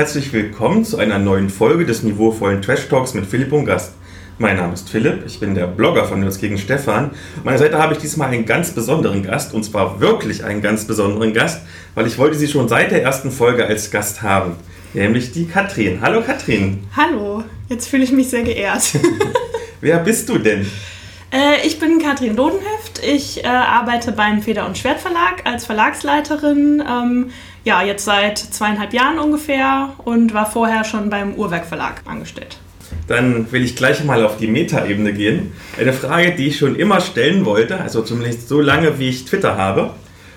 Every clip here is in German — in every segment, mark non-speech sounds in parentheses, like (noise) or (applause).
Herzlich willkommen zu einer neuen Folge des niveauvollen Trash Talks mit Philipp und Gast. Mein Name ist Philipp, ich bin der Blogger von Nerds gegen Stefan. An meiner Seite habe ich diesmal einen ganz besonderen Gast und zwar wirklich einen ganz besonderen Gast, weil ich wollte sie schon seit der ersten Folge als Gast haben, nämlich die Katrin. Hallo Katrin. Hallo, jetzt fühle ich mich sehr geehrt. (laughs) Wer bist du denn? Äh, ich bin Katrin Dodenheft. Ich äh, arbeite beim Feder- und Schwert Verlag als Verlagsleiterin. Ähm, ja, jetzt seit zweieinhalb Jahren ungefähr und war vorher schon beim Uhrwerk Verlag angestellt. Dann will ich gleich mal auf die Metaebene gehen. Eine Frage, die ich schon immer stellen wollte, also zumindest so lange, wie ich Twitter habe.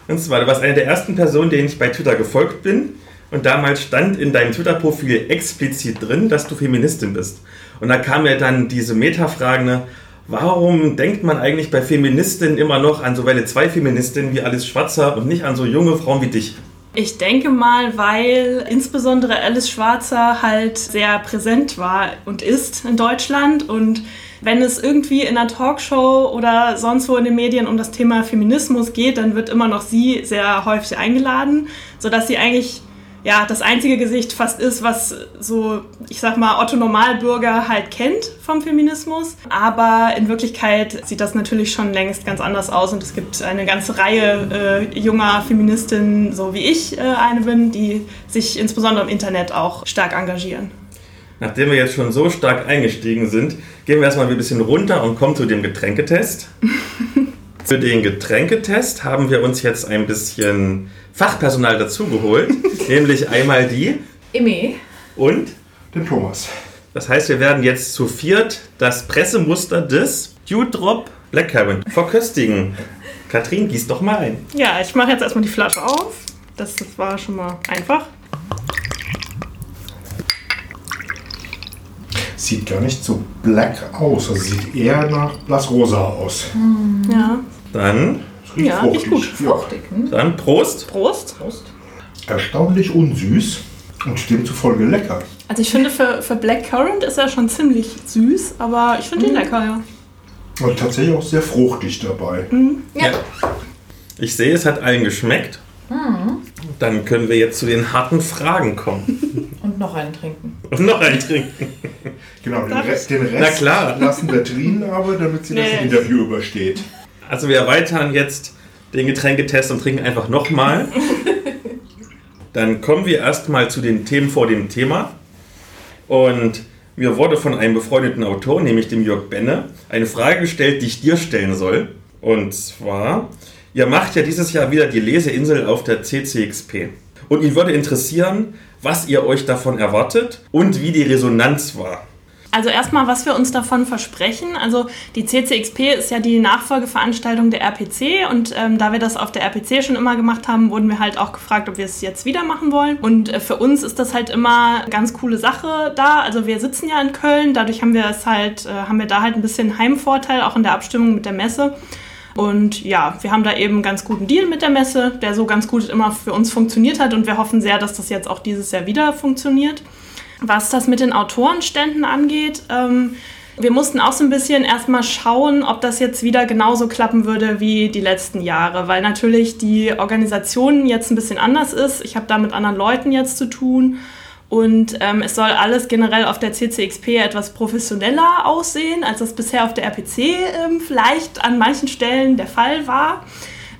Und zwar, du warst eine der ersten Personen, denen ich bei Twitter gefolgt bin. Und damals stand in deinem Twitter-Profil explizit drin, dass du Feministin bist. Und da kam mir dann diese Metafrage, ne, warum denkt man eigentlich bei Feministinnen immer noch an so Welle 2 Feministinnen wie Alice Schwarzer und nicht an so junge Frauen wie dich? Ich denke mal, weil insbesondere Alice Schwarzer halt sehr präsent war und ist in Deutschland und wenn es irgendwie in einer Talkshow oder sonst wo in den Medien um das Thema Feminismus geht, dann wird immer noch sie sehr häufig eingeladen, sodass sie eigentlich ja, das einzige Gesicht fast ist, was so, ich sag mal, Otto Normalbürger halt kennt vom Feminismus. Aber in Wirklichkeit sieht das natürlich schon längst ganz anders aus und es gibt eine ganze Reihe äh, junger Feministinnen, so wie ich äh, eine bin, die sich insbesondere im Internet auch stark engagieren. Nachdem wir jetzt schon so stark eingestiegen sind, gehen wir erstmal ein bisschen runter und kommen zu dem Getränketest. (laughs) Für den Getränketest haben wir uns jetzt ein bisschen Fachpersonal dazugeholt, (laughs) nämlich einmal die Emme und den Thomas. Das heißt, wir werden jetzt zu viert das Pressemuster des Dewdrop Black Heron verköstigen. Katrin, gieß doch mal ein. Ja, ich mache jetzt erstmal die Flasche auf. Das, das war schon mal einfach. Sieht gar nicht so black aus. Also sieht eher nach blassrosa aus. Ja. Dann, riecht Ja, fruchtig. gut. Ja. fruchtig. Hm? dann Prost. Prost. Prost. Erstaunlich unsüß und demzufolge lecker. Also ich finde, für, für Blackcurrant ist er schon ziemlich süß, aber ich finde ihn lecker, ja. Und tatsächlich auch sehr fruchtig dabei. Ja. Ich sehe, es hat allen geschmeckt. Dann können wir jetzt zu den harten Fragen kommen. (laughs) Und noch einen trinken. Und noch ein trinken. Genau, den Rest, den Na Rest klar. lassen wir drin, aber damit sie Nee. das Interview übersteht. Also wir erweitern jetzt den Getränketest und trinken einfach nochmal. (laughs) Dann kommen wir erstmal zu den Themen vor dem Thema. Und mir wurde von einem befreundeten Autor, nämlich dem Jörg Benne, eine Frage gestellt, die ich dir stellen soll. Und zwar, ihr macht ja dieses Jahr wieder die Leseinsel auf der CCXP. Und ihn würde interessieren, was ihr euch davon erwartet und wie die Resonanz war. Also erstmal, was wir uns davon versprechen. Also die CCXP ist ja die Nachfolgeveranstaltung der RPC und ähm, da wir das auf der RPC schon immer gemacht haben, wurden wir halt auch gefragt, ob wir es jetzt wieder machen wollen. Und äh, für uns ist das halt immer eine ganz coole Sache da. Also wir sitzen ja in Köln, dadurch haben wir es halt, äh, haben wir da halt ein bisschen Heimvorteil, auch in der Abstimmung mit der Messe. Und ja, wir haben da eben einen ganz guten Deal mit der Messe, der so ganz gut immer für uns funktioniert hat und wir hoffen sehr, dass das jetzt auch dieses Jahr wieder funktioniert. Was das mit den Autorenständen angeht, ähm, wir mussten auch so ein bisschen erstmal schauen, ob das jetzt wieder genauso klappen würde wie die letzten Jahre, weil natürlich die Organisation jetzt ein bisschen anders ist. Ich habe da mit anderen Leuten jetzt zu tun und ähm, es soll alles generell auf der CCXP etwas professioneller aussehen, als das bisher auf der RPC ähm, vielleicht an manchen Stellen der Fall war.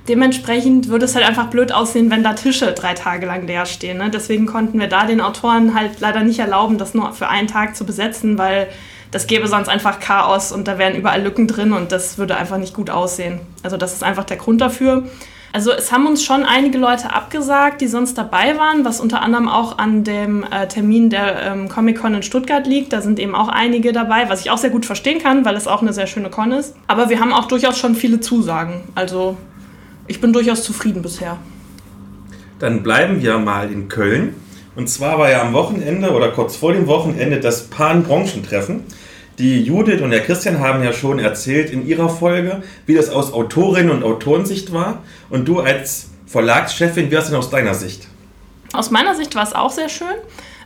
Dementsprechend würde es halt einfach blöd aussehen, wenn da Tische drei Tage lang leer stehen. Ne? Deswegen konnten wir da den Autoren halt leider nicht erlauben, das nur für einen Tag zu besetzen, weil das gäbe sonst einfach Chaos und da wären überall Lücken drin und das würde einfach nicht gut aussehen. Also das ist einfach der Grund dafür. Also es haben uns schon einige Leute abgesagt, die sonst dabei waren, was unter anderem auch an dem äh, Termin der ähm, Comic-Con in Stuttgart liegt. Da sind eben auch einige dabei, was ich auch sehr gut verstehen kann, weil es auch eine sehr schöne Con ist. Aber wir haben auch durchaus schon viele Zusagen. Also ich bin durchaus zufrieden bisher. Dann bleiben wir mal in Köln. Und zwar war ja am Wochenende oder kurz vor dem Wochenende das Pan-Branchentreffen. Die Judith und der Christian haben ja schon erzählt in ihrer Folge, wie das aus Autorinnen und Autorensicht war. Und du als Verlagschefin, wie war es denn aus deiner Sicht? Aus meiner Sicht war es auch sehr schön.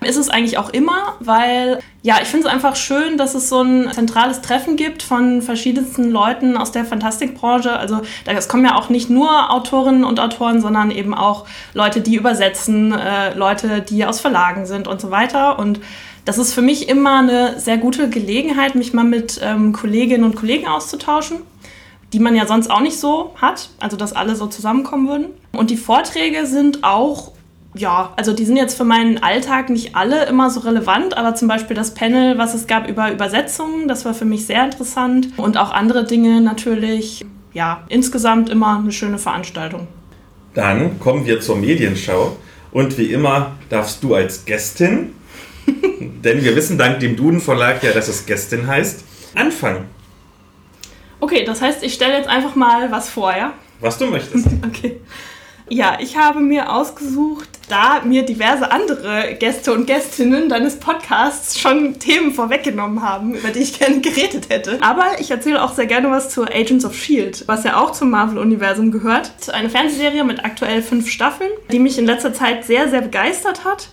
Ist es eigentlich auch immer, weil ja, ich finde es einfach schön, dass es so ein zentrales Treffen gibt von verschiedensten Leuten aus der Fantastikbranche. Also es kommen ja auch nicht nur Autorinnen und Autoren, sondern eben auch Leute, die übersetzen, äh, Leute, die aus Verlagen sind und so weiter. Und das ist für mich immer eine sehr gute Gelegenheit, mich mal mit ähm, Kolleginnen und Kollegen auszutauschen die man ja sonst auch nicht so hat, also dass alle so zusammenkommen würden. Und die Vorträge sind auch, ja, also die sind jetzt für meinen Alltag nicht alle immer so relevant, aber zum Beispiel das Panel, was es gab über Übersetzungen, das war für mich sehr interessant. Und auch andere Dinge natürlich, ja, insgesamt immer eine schöne Veranstaltung. Dann kommen wir zur Medienschau. Und wie immer darfst du als Gästin, (laughs) denn wir wissen dank dem Duden Verlag ja, dass es Gästin heißt, anfangen. Okay, das heißt, ich stelle jetzt einfach mal was vor, ja? Was du möchtest. (laughs) okay. Ja, ich habe mir ausgesucht, da mir diverse andere Gäste und Gästinnen deines Podcasts schon Themen vorweggenommen haben, über die ich gerne geredet hätte. Aber ich erzähle auch sehr gerne was zu Agents of Shield, was ja auch zum Marvel-Universum gehört. Eine Fernsehserie mit aktuell fünf Staffeln, die mich in letzter Zeit sehr, sehr begeistert hat.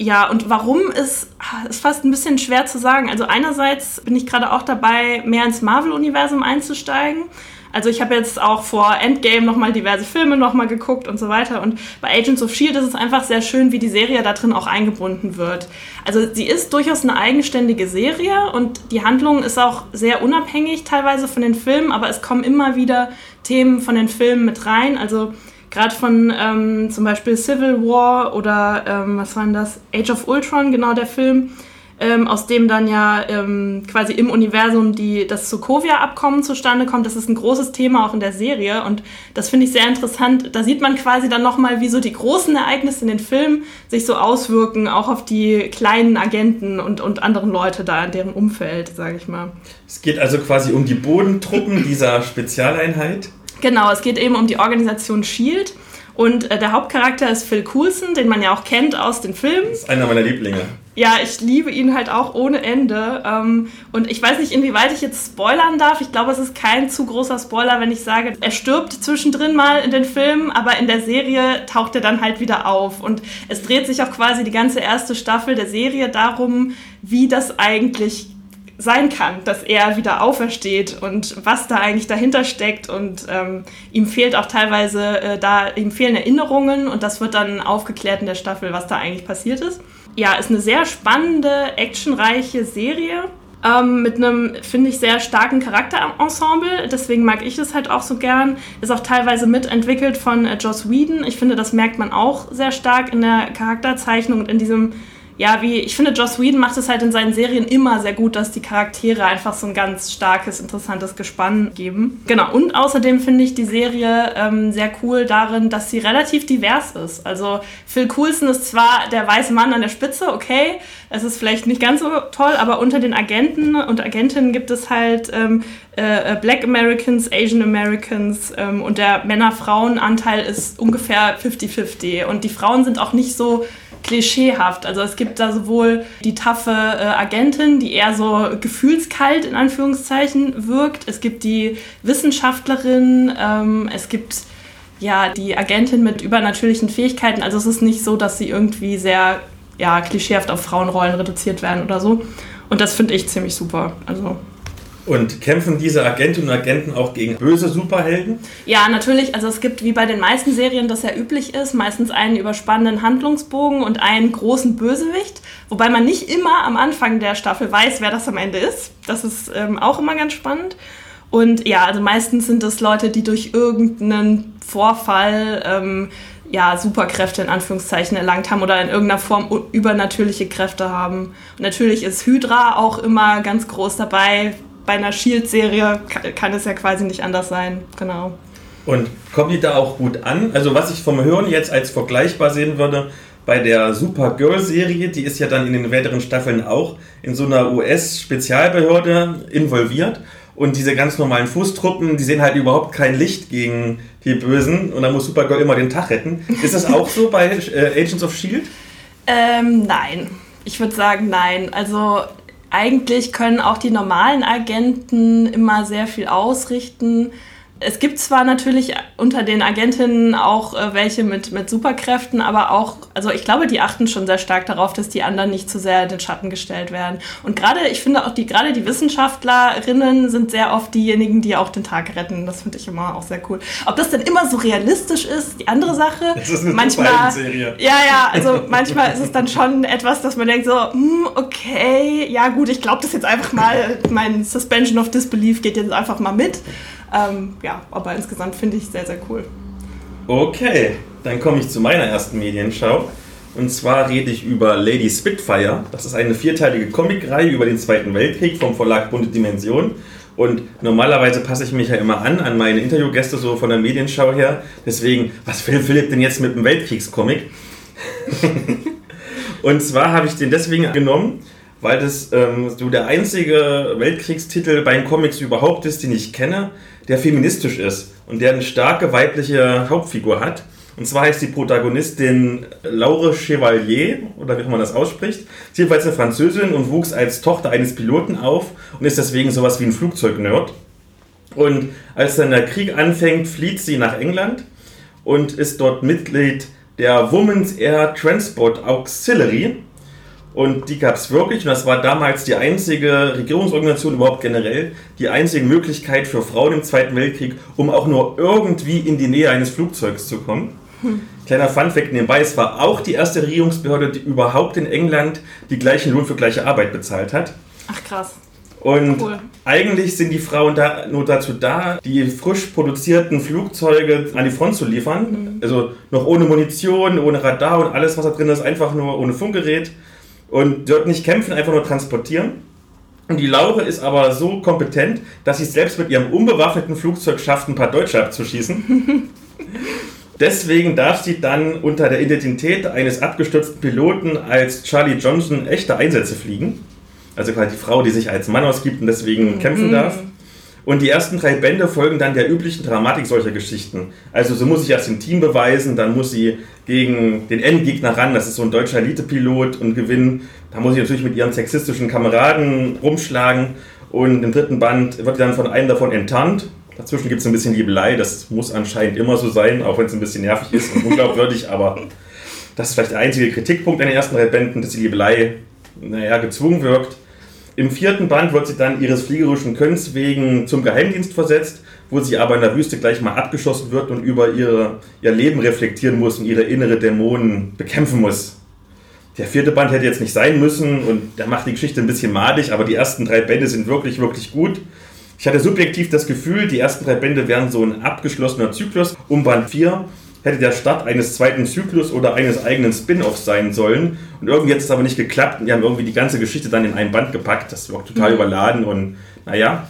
Ja, und warum ist, ist fast ein bisschen schwer zu sagen. Also einerseits bin ich gerade auch dabei, mehr ins Marvel-Universum einzusteigen. Also ich habe jetzt auch vor Endgame nochmal diverse Filme nochmal geguckt und so weiter. Und bei Agents of Shield ist es einfach sehr schön, wie die Serie da drin auch eingebunden wird. Also sie ist durchaus eine eigenständige Serie und die Handlung ist auch sehr unabhängig teilweise von den Filmen, aber es kommen immer wieder Themen von den Filmen mit rein. Also Gerade von ähm, zum Beispiel Civil War oder ähm, was war denn das? Age of Ultron, genau der Film, ähm, aus dem dann ja ähm, quasi im Universum die, das Sokovia-Abkommen zustande kommt. Das ist ein großes Thema auch in der Serie und das finde ich sehr interessant. Da sieht man quasi dann nochmal, wie so die großen Ereignisse in den Filmen sich so auswirken, auch auf die kleinen Agenten und, und anderen Leute da in deren Umfeld, sage ich mal. Es geht also quasi um die Bodentruppen dieser Spezialeinheit. Genau, es geht eben um die Organisation Shield. Und äh, der Hauptcharakter ist Phil Coulson, den man ja auch kennt aus den Filmen. Das ist einer meiner Lieblinge. Ja, ich liebe ihn halt auch ohne Ende. Ähm, und ich weiß nicht, inwieweit ich jetzt spoilern darf. Ich glaube, es ist kein zu großer Spoiler, wenn ich sage, er stirbt zwischendrin mal in den Filmen, aber in der Serie taucht er dann halt wieder auf. Und es dreht sich auch quasi die ganze erste Staffel der Serie darum, wie das eigentlich sein kann, dass er wieder aufersteht und was da eigentlich dahinter steckt. Und ähm, ihm fehlt auch teilweise äh, da, ihm fehlen Erinnerungen und das wird dann aufgeklärt in der Staffel, was da eigentlich passiert ist. Ja, ist eine sehr spannende, actionreiche Serie. Ähm, mit einem, finde ich, sehr starken Charakterensemble. Deswegen mag ich es halt auch so gern. Ist auch teilweise mitentwickelt von äh, Joss Whedon. Ich finde, das merkt man auch sehr stark in der Charakterzeichnung und in diesem ja, wie ich finde, Joss Whedon macht es halt in seinen Serien immer sehr gut, dass die Charaktere einfach so ein ganz starkes, interessantes Gespann geben. Genau, und außerdem finde ich die Serie ähm, sehr cool darin, dass sie relativ divers ist. Also Phil Coulson ist zwar der weiße Mann an der Spitze, okay, es ist vielleicht nicht ganz so toll, aber unter den Agenten und Agentinnen gibt es halt ähm, äh, Black Americans, Asian Americans ähm, und der Männer-Frauen-Anteil ist ungefähr 50-50. Und die Frauen sind auch nicht so klischeehaft. Also es gibt da sowohl die taffe äh, Agentin, die eher so gefühlskalt in Anführungszeichen wirkt. Es gibt die Wissenschaftlerin, ähm, es gibt ja die Agentin mit übernatürlichen Fähigkeiten. Also es ist nicht so, dass sie irgendwie sehr ja, klischeehaft auf Frauenrollen reduziert werden oder so. Und das finde ich ziemlich super. Also und kämpfen diese Agentinnen und Agenten auch gegen böse Superhelden? Ja, natürlich. Also es gibt wie bei den meisten Serien, das ja üblich ist, meistens einen überspannenden Handlungsbogen und einen großen Bösewicht. Wobei man nicht immer am Anfang der Staffel weiß, wer das am Ende ist. Das ist ähm, auch immer ganz spannend. Und ja, also meistens sind es Leute, die durch irgendeinen Vorfall ähm, ja, Superkräfte in Anführungszeichen erlangt haben oder in irgendeiner Form übernatürliche Kräfte haben. Und natürlich ist Hydra auch immer ganz groß dabei, bei einer Shield-Serie kann, kann, es ja quasi nicht anders sein. Genau. Und kommen die da auch gut an? Also, was ich vom Hören jetzt als vergleichbar sehen würde, bei der Supergirl-Serie, die ist ja dann in den weiteren Staffeln auch in so einer US-Spezialbehörde involviert. Und diese ganz normalen Fußtruppen, die sehen halt überhaupt kein Licht gegen die Bösen. Und dann muss Supergirl immer den Tag retten. Ist das auch so bei äh, Agents of Shield? Ähm, nein. Ich würde sagen, nein. Also eigentlich können auch die normalen Agenten immer sehr viel ausrichten. Es gibt zwar natürlich unter den Agentinnen auch äh, welche mit, mit Superkräften, aber auch, also ich glaube, die achten schon sehr stark darauf, dass die anderen nicht zu sehr in den Schatten gestellt werden. Und gerade, ich finde auch die, gerade die Wissenschaftlerinnen sind sehr oft diejenigen, die auch den Tag retten. Das finde ich immer auch sehr cool. Ob das denn immer so realistisch ist, die andere Sache. Das ist eine manchmal, Serie. ja, ja, also manchmal ist es dann schon etwas, dass man denkt so, hm, okay, ja gut, ich glaube das jetzt einfach mal, mein Suspension of Disbelief geht jetzt einfach mal mit. Ähm, ja, aber insgesamt finde ich sehr, sehr cool. Okay, dann komme ich zu meiner ersten Medienschau. Und zwar rede ich über Lady Spitfire. Das ist eine vierteilige Comicreihe über den Zweiten Weltkrieg vom Verlag Bunte Dimension. Und normalerweise passe ich mich ja immer an, an meine Interviewgäste so von der Medienschau her. Deswegen, was will Philipp denn jetzt mit einem Weltkriegscomic? (laughs) und zwar habe ich den deswegen genommen, weil das ähm, so der einzige Weltkriegstitel bei Comics überhaupt ist, den ich kenne, der feministisch ist und der eine starke weibliche Hauptfigur hat. Und zwar heißt die Protagonistin Laure Chevalier, oder wie auch man das ausspricht. Sie ist jedenfalls eine Französin und wuchs als Tochter eines Piloten auf und ist deswegen sowas wie ein Flugzeugnerd. Und als dann der Krieg anfängt, flieht sie nach England und ist dort Mitglied der Women's Air Transport Auxiliary. Und die gab es wirklich, und das war damals die einzige Regierungsorganisation überhaupt generell, die einzige Möglichkeit für Frauen im Zweiten Weltkrieg, um auch nur irgendwie in die Nähe eines Flugzeugs zu kommen. Hm. Kleiner Funfact nebenbei, es war auch die erste Regierungsbehörde, die überhaupt in England die gleichen Lohn für gleiche Arbeit bezahlt hat. Ach krass. Und cool. eigentlich sind die Frauen da nur dazu da, die frisch produzierten Flugzeuge an die Front zu liefern. Mhm. Also noch ohne Munition, ohne Radar und alles, was da drin ist, einfach nur ohne Funkgerät und dort nicht kämpfen, einfach nur transportieren. Und die Laure ist aber so kompetent, dass sie es selbst mit ihrem unbewaffneten Flugzeug schafft, ein paar Deutsche abzuschießen. (laughs) Deswegen darf sie dann unter der Identität eines abgestürzten Piloten als Charlie Johnson echte Einsätze fliegen. Also quasi die Frau, die sich als Mann ausgibt und deswegen mhm. kämpfen darf. Und die ersten drei Bände folgen dann der üblichen Dramatik solcher Geschichten. Also so muss sich erst im Team beweisen, dann muss sie gegen den Endgegner ran, das ist so ein deutscher Elite-Pilot und gewinnen. Da muss sie natürlich mit ihren sexistischen Kameraden rumschlagen. Und im dritten Band wird dann von einem davon enttarnt. Dazwischen gibt es ein bisschen Liebelei, das muss anscheinend immer so sein, auch wenn es ein bisschen nervig ist und unglaubwürdig, aber das ist vielleicht der einzige Kritikpunkt an den ersten drei Bänden, dass die Liebelei, naja, gezwungen wirkt. Im vierten Band wird sie dann ihres fliegerischen Könns wegen zum Geheimdienst versetzt, wo sie aber in der Wüste gleich mal abgeschossen wird und über ihre, ihr Leben reflektieren muss und ihre innere Dämonen bekämpfen muss. Der vierte Band hätte jetzt nicht sein müssen und der macht die Geschichte ein bisschen madig, aber die ersten drei Bände sind wirklich, wirklich gut. Ich hatte subjektiv das Gefühl, die ersten drei Bände wären so ein abgeschlossener Zyklus. Um Band 4 hätte der Start eines zweiten Zyklus oder eines eigenen Spin-offs sein sollen. Und irgendwie hat es aber nicht geklappt und die haben irgendwie die ganze Geschichte dann in ein Band gepackt. Das war auch total mhm. überladen und naja.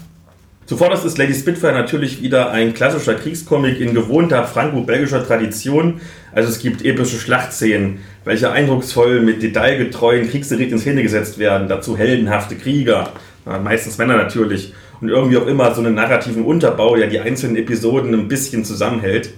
Zuvorderst ist Lady Spitfire natürlich wieder ein klassischer Kriegscomic in gewohnter franco-belgischer Tradition. Also es gibt epische Schlachtszenen, welche eindrucksvoll mit detailgetreuen Kriegsgerät in Szene gesetzt werden. Dazu heldenhafte Krieger, meistens Männer natürlich. Und irgendwie auch immer so einen narrativen Unterbau, der die einzelnen Episoden ein bisschen zusammenhält.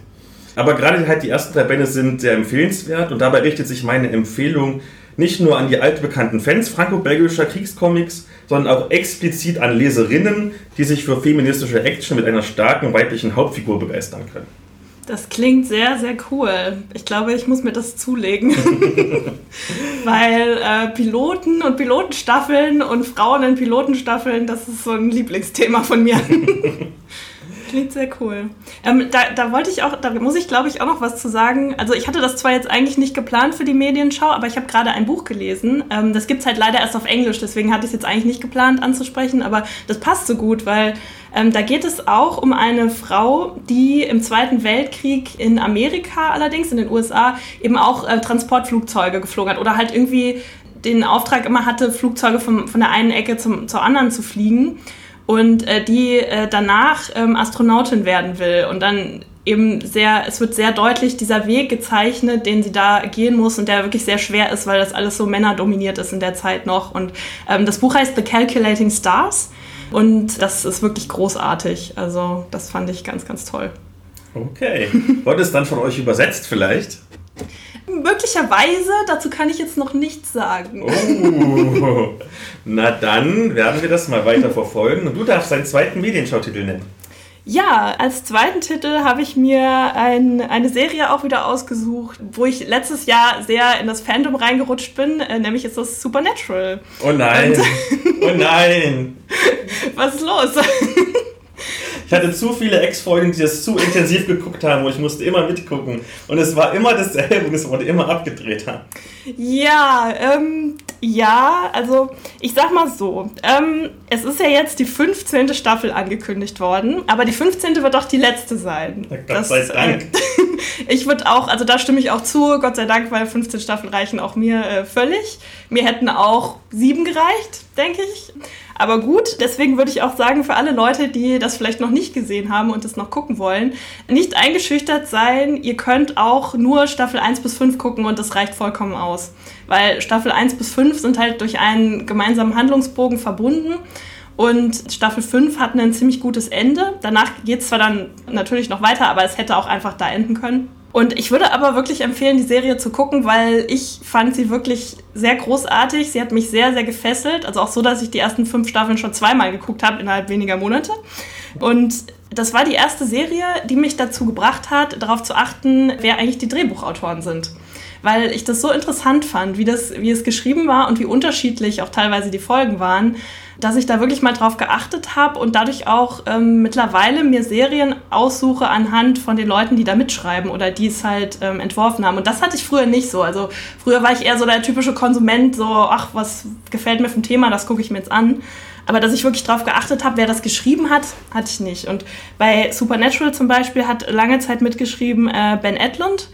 Aber gerade halt die ersten drei Bände sind sehr empfehlenswert und dabei richtet sich meine Empfehlung nicht nur an die altbekannten Fans franco-belgischer Kriegscomics, sondern auch explizit an Leserinnen, die sich für feministische Action mit einer starken weiblichen Hauptfigur begeistern können. Das klingt sehr, sehr cool. Ich glaube, ich muss mir das zulegen. (laughs) Weil äh, Piloten und Pilotenstaffeln und Frauen in Pilotenstaffeln, das ist so ein Lieblingsthema von mir. (laughs) Klingt sehr cool. Ähm, da, da wollte ich auch, da muss ich glaube ich auch noch was zu sagen. Also ich hatte das zwar jetzt eigentlich nicht geplant für die Medienschau, aber ich habe gerade ein Buch gelesen. Ähm, das gibt es halt leider erst auf Englisch, deswegen hatte ich es jetzt eigentlich nicht geplant anzusprechen, aber das passt so gut, weil ähm, da geht es auch um eine Frau, die im Zweiten Weltkrieg in Amerika allerdings, in den USA, eben auch äh, Transportflugzeuge geflogen hat oder halt irgendwie den Auftrag immer hatte, Flugzeuge vom, von der einen Ecke zum, zur anderen zu fliegen und äh, die äh, danach ähm, Astronautin werden will und dann eben sehr, es wird sehr deutlich dieser Weg gezeichnet, den sie da gehen muss und der wirklich sehr schwer ist, weil das alles so männerdominiert ist in der Zeit noch. Und ähm, das Buch heißt The Calculating Stars und das ist wirklich großartig. Also das fand ich ganz, ganz toll. Okay. Wurde es dann von euch übersetzt vielleicht? Möglicherweise, dazu kann ich jetzt noch nichts sagen. Oh. (laughs) Na dann werden wir das mal weiter verfolgen und du darfst deinen zweiten Medienschautitel nennen. Ja, als zweiten Titel habe ich mir ein, eine Serie auch wieder ausgesucht, wo ich letztes Jahr sehr in das Fandom reingerutscht bin, äh, nämlich ist das Supernatural. Oh nein! oh nein! (laughs) Was ist los? (laughs) Ich hatte zu viele Ex-Freundinnen, die das zu intensiv geguckt haben und ich musste immer mitgucken. Und es war immer dasselbe und es wurde immer abgedreht. Ja, ähm, ja, also ich sag mal so, ähm, es ist ja jetzt die 15. Staffel angekündigt worden, aber die 15. wird auch die letzte sein. Gott das, sei Dank. Äh, (laughs) ich würde auch, also da stimme ich auch zu, Gott sei Dank, weil 15 Staffeln reichen auch mir äh, völlig. Mir hätten auch sieben gereicht, denke ich. Aber gut, deswegen würde ich auch sagen, für alle Leute, die das vielleicht noch nicht gesehen haben und es noch gucken wollen, nicht eingeschüchtert sein. Ihr könnt auch nur Staffel 1 bis 5 gucken und das reicht vollkommen aus. Weil Staffel 1 bis 5 sind halt durch einen gemeinsamen Handlungsbogen verbunden. Und Staffel 5 hat ein ziemlich gutes Ende. Danach geht es zwar dann natürlich noch weiter, aber es hätte auch einfach da enden können. Und ich würde aber wirklich empfehlen, die Serie zu gucken, weil ich fand sie wirklich sehr großartig. Sie hat mich sehr, sehr gefesselt. Also auch so, dass ich die ersten fünf Staffeln schon zweimal geguckt habe innerhalb weniger Monate. Und das war die erste Serie, die mich dazu gebracht hat, darauf zu achten, wer eigentlich die Drehbuchautoren sind. Weil ich das so interessant fand, wie, das, wie es geschrieben war und wie unterschiedlich auch teilweise die Folgen waren dass ich da wirklich mal drauf geachtet habe und dadurch auch ähm, mittlerweile mir Serien aussuche anhand von den Leuten, die da mitschreiben oder die es halt ähm, entworfen haben. Und das hatte ich früher nicht so. Also früher war ich eher so der typische Konsument, so, ach, was gefällt mir vom Thema, das gucke ich mir jetzt an. Aber dass ich wirklich darauf geachtet habe, wer das geschrieben hat, hatte ich nicht. Und bei Supernatural zum Beispiel hat lange Zeit mitgeschrieben äh, Ben Edlund.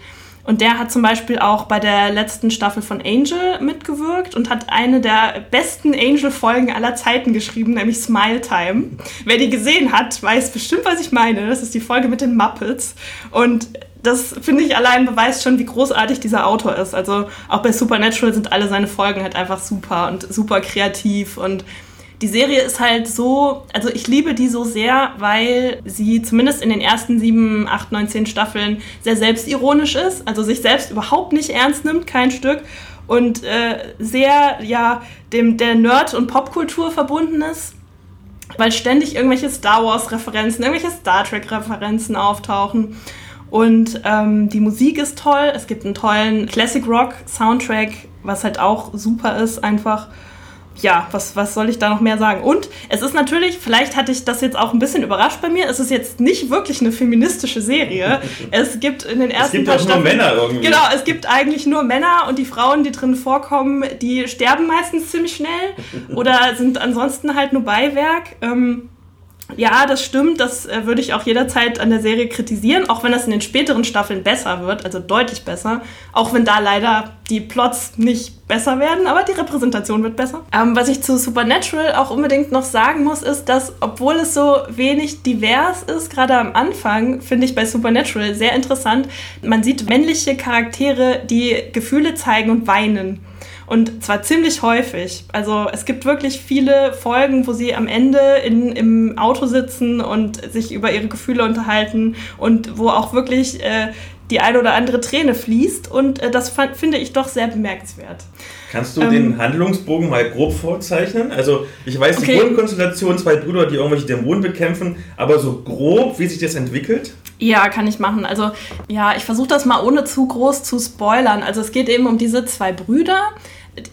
Und der hat zum Beispiel auch bei der letzten Staffel von Angel mitgewirkt und hat eine der besten Angel-Folgen aller Zeiten geschrieben, nämlich Smile Time. Wer die gesehen hat, weiß bestimmt, was ich meine. Das ist die Folge mit den Muppets. Und das finde ich allein beweist schon, wie großartig dieser Autor ist. Also auch bei Supernatural sind alle seine Folgen halt einfach super und super kreativ und die Serie ist halt so, also ich liebe die so sehr, weil sie zumindest in den ersten sieben, acht, neun, zehn Staffeln sehr selbstironisch ist, also sich selbst überhaupt nicht ernst nimmt, kein Stück und äh, sehr ja dem der Nerd und Popkultur verbunden ist, weil ständig irgendwelche Star Wars Referenzen, irgendwelche Star Trek Referenzen auftauchen. Und ähm, die Musik ist toll. Es gibt einen tollen Classic Rock Soundtrack, was halt auch super ist einfach ja, was, was soll ich da noch mehr sagen? Und es ist natürlich, vielleicht hatte ich das jetzt auch ein bisschen überrascht bei mir, es ist jetzt nicht wirklich eine feministische Serie. (laughs) Es gibt in den ersten es gibt auch nur Männer irgendwie. Genau, es gibt eigentlich nur Männer und die Frauen, die drin vorkommen, die sterben meistens ziemlich schnell (laughs) oder sind ansonsten halt nur Beiwerk. Ähm, ja, das stimmt. Das äh, würde ich auch jederzeit an der Serie kritisieren, auch wenn das in den späteren Staffeln besser wird, also deutlich besser. Auch wenn da leider die Plots nicht besser werden, aber die Repräsentation wird besser. Ähm, was ich zu Supernatural auch unbedingt noch sagen muss, ist, dass obwohl es so wenig divers ist, gerade am Anfang, finde ich bei Supernatural sehr interessant. Man sieht männliche Charaktere, die Gefühle zeigen und weinen. Und zwar ziemlich häufig. Also es gibt wirklich viele Folgen, wo sie am Ende in, im Auto sitzen und sich über ihre Gefühle unterhalten und wo auch wirklich äh, die eine oder andere Träne fließt. Und äh, das fand, finde ich doch sehr bemerkenswert. Kannst du ähm, den Handlungsbogen mal grob vorzeichnen? Also ich weiß okay. die Grundkonstellation, zwei Brüder, die irgendwelche Dämonen bekämpfen, aber so grob, wie sich das entwickelt? Ja, kann ich machen. Also ja, ich versuche das mal ohne zu groß zu spoilern. Also es geht eben um diese zwei Brüder,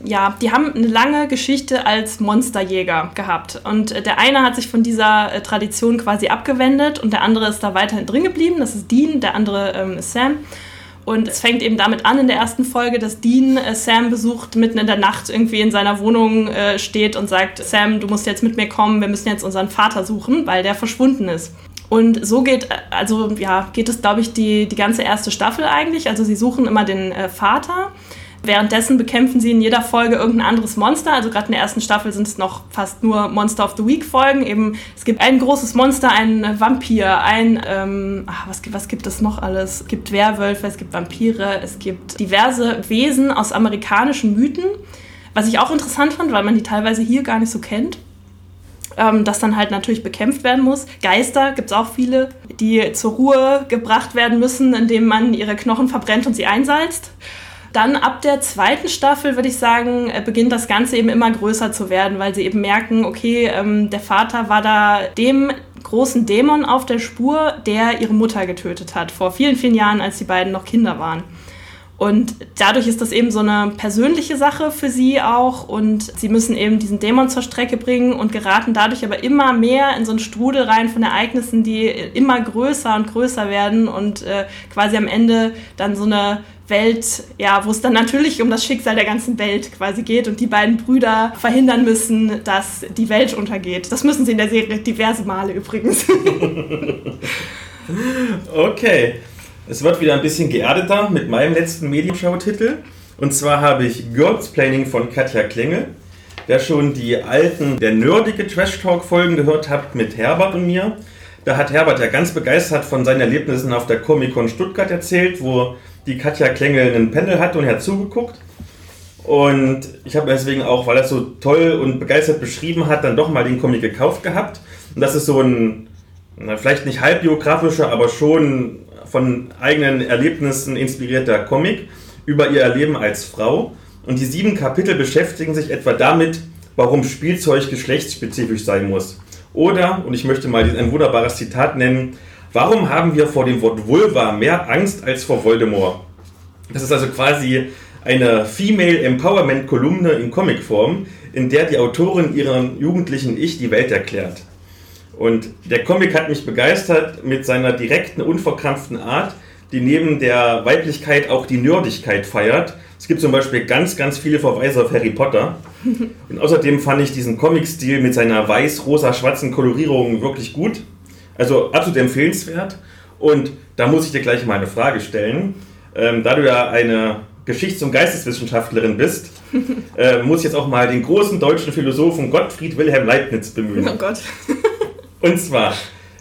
ja, die haben eine lange Geschichte als Monsterjäger gehabt. Und der eine hat sich von dieser äh, Tradition quasi abgewendet und der andere ist da weiterhin drin geblieben. Das ist Dean, der andere ähm, ist Sam. Und es fängt eben damit an in der ersten Folge, dass Dean äh, Sam besucht, mitten in der Nacht irgendwie in seiner Wohnung äh, steht und sagt, Sam, du musst jetzt mit mir kommen, wir müssen jetzt unseren Vater suchen, weil der verschwunden ist. Und so geht, äh, also ja, geht es, glaube ich, die, die ganze erste Staffel eigentlich. Also sie suchen immer den äh, Vater Währenddessen bekämpfen sie in jeder Folge irgendein anderes Monster. Also gerade in der ersten Staffel sind es noch fast nur Monster of the Week Folgen. Eben es gibt ein großes Monster, ein Vampir, ein ähm, ach, was, was gibt es noch alles? Es gibt Werwölfe, es gibt Vampire, es gibt diverse Wesen aus amerikanischen Mythen. Was ich auch interessant fand, weil man die teilweise hier gar nicht so kennt. Ähm, das dann halt natürlich bekämpft werden muss. Geister gibt es auch viele, die zur Ruhe gebracht werden müssen, indem man ihre Knochen verbrennt und sie einsalzt. Dann ab der zweiten Staffel, würde ich sagen, äh, beginnt das Ganze eben immer größer zu werden, weil sie eben merken, okay, ähm, der Vater war da dem großen Dämon auf der Spur, der ihre Mutter getötet hat, vor vielen, vielen Jahren, als die beiden noch Kinder waren. Und dadurch ist das eben so eine persönliche Sache für sie auch. Und sie müssen eben diesen Dämon zur Strecke bringen und geraten dadurch aber immer mehr in so einen Strudel rein von Ereignissen, die immer größer und größer werden und äh, quasi am Ende dann so eine Welt, ja, wo es dann natürlich um das Schicksal der ganzen Welt quasi geht und die beiden Brüder verhindern müssen, dass die Welt untergeht. Das müssen sie in der Serie diverse Male übrigens. (laughs) okay. Es wird wieder ein bisschen geerdeter mit meinem letzten Medienschau-Titel. Und zwar habe ich Girls Planning von Katja Klengel. Wer schon die alten, der nerdige Trash-Talk-Folgen gehört hat mit Herbert und mir, da hat Herbert ja ganz begeistert von seinen Erlebnissen auf der Comic-Con Stuttgart erzählt, wo die Katja Klengel einen Panel hat und hat zugeguckt. Und ich habe deswegen auch, weil er es so toll und begeistert beschrieben hat, dann doch mal den Comic gekauft gehabt. Und das ist so ein, vielleicht nicht halbbiografischer, aber schon von eigenen Erlebnissen inspirierter Comic über ihr Erleben als Frau. Und die sieben Kapitel beschäftigen sich etwa damit, warum Spielzeug geschlechtsspezifisch sein muss. Oder, und ich möchte mal ein wunderbares Zitat nennen, warum haben wir vor dem Wort Vulva mehr Angst als vor Voldemort? Das ist also quasi eine Female Empowerment Kolumne in Comicform, in der die Autorin ihrem jugendlichen Ich die Welt erklärt. Und der Comic hat mich begeistert mit seiner direkten, unverkrampften Art, die neben der Weiblichkeit auch die Nerdigkeit feiert. Es gibt zum Beispiel ganz, ganz viele Verweise auf Harry Potter. (laughs) Und außerdem fand ich diesen Comic-Stil mit seiner weiß-rosa-schwarzen Kolorierung wirklich gut. Also absolut empfehlenswert. Und da muss ich dir gleich mal eine Frage stellen. Ähm, da du ja eine Geschichts- und Geisteswissenschaftlerin bist, (laughs) äh, muss ich jetzt auch mal den großen deutschen Philosophen Gottfried Wilhelm Leibniz bemühen. Oh Gott. (laughs) Und zwar,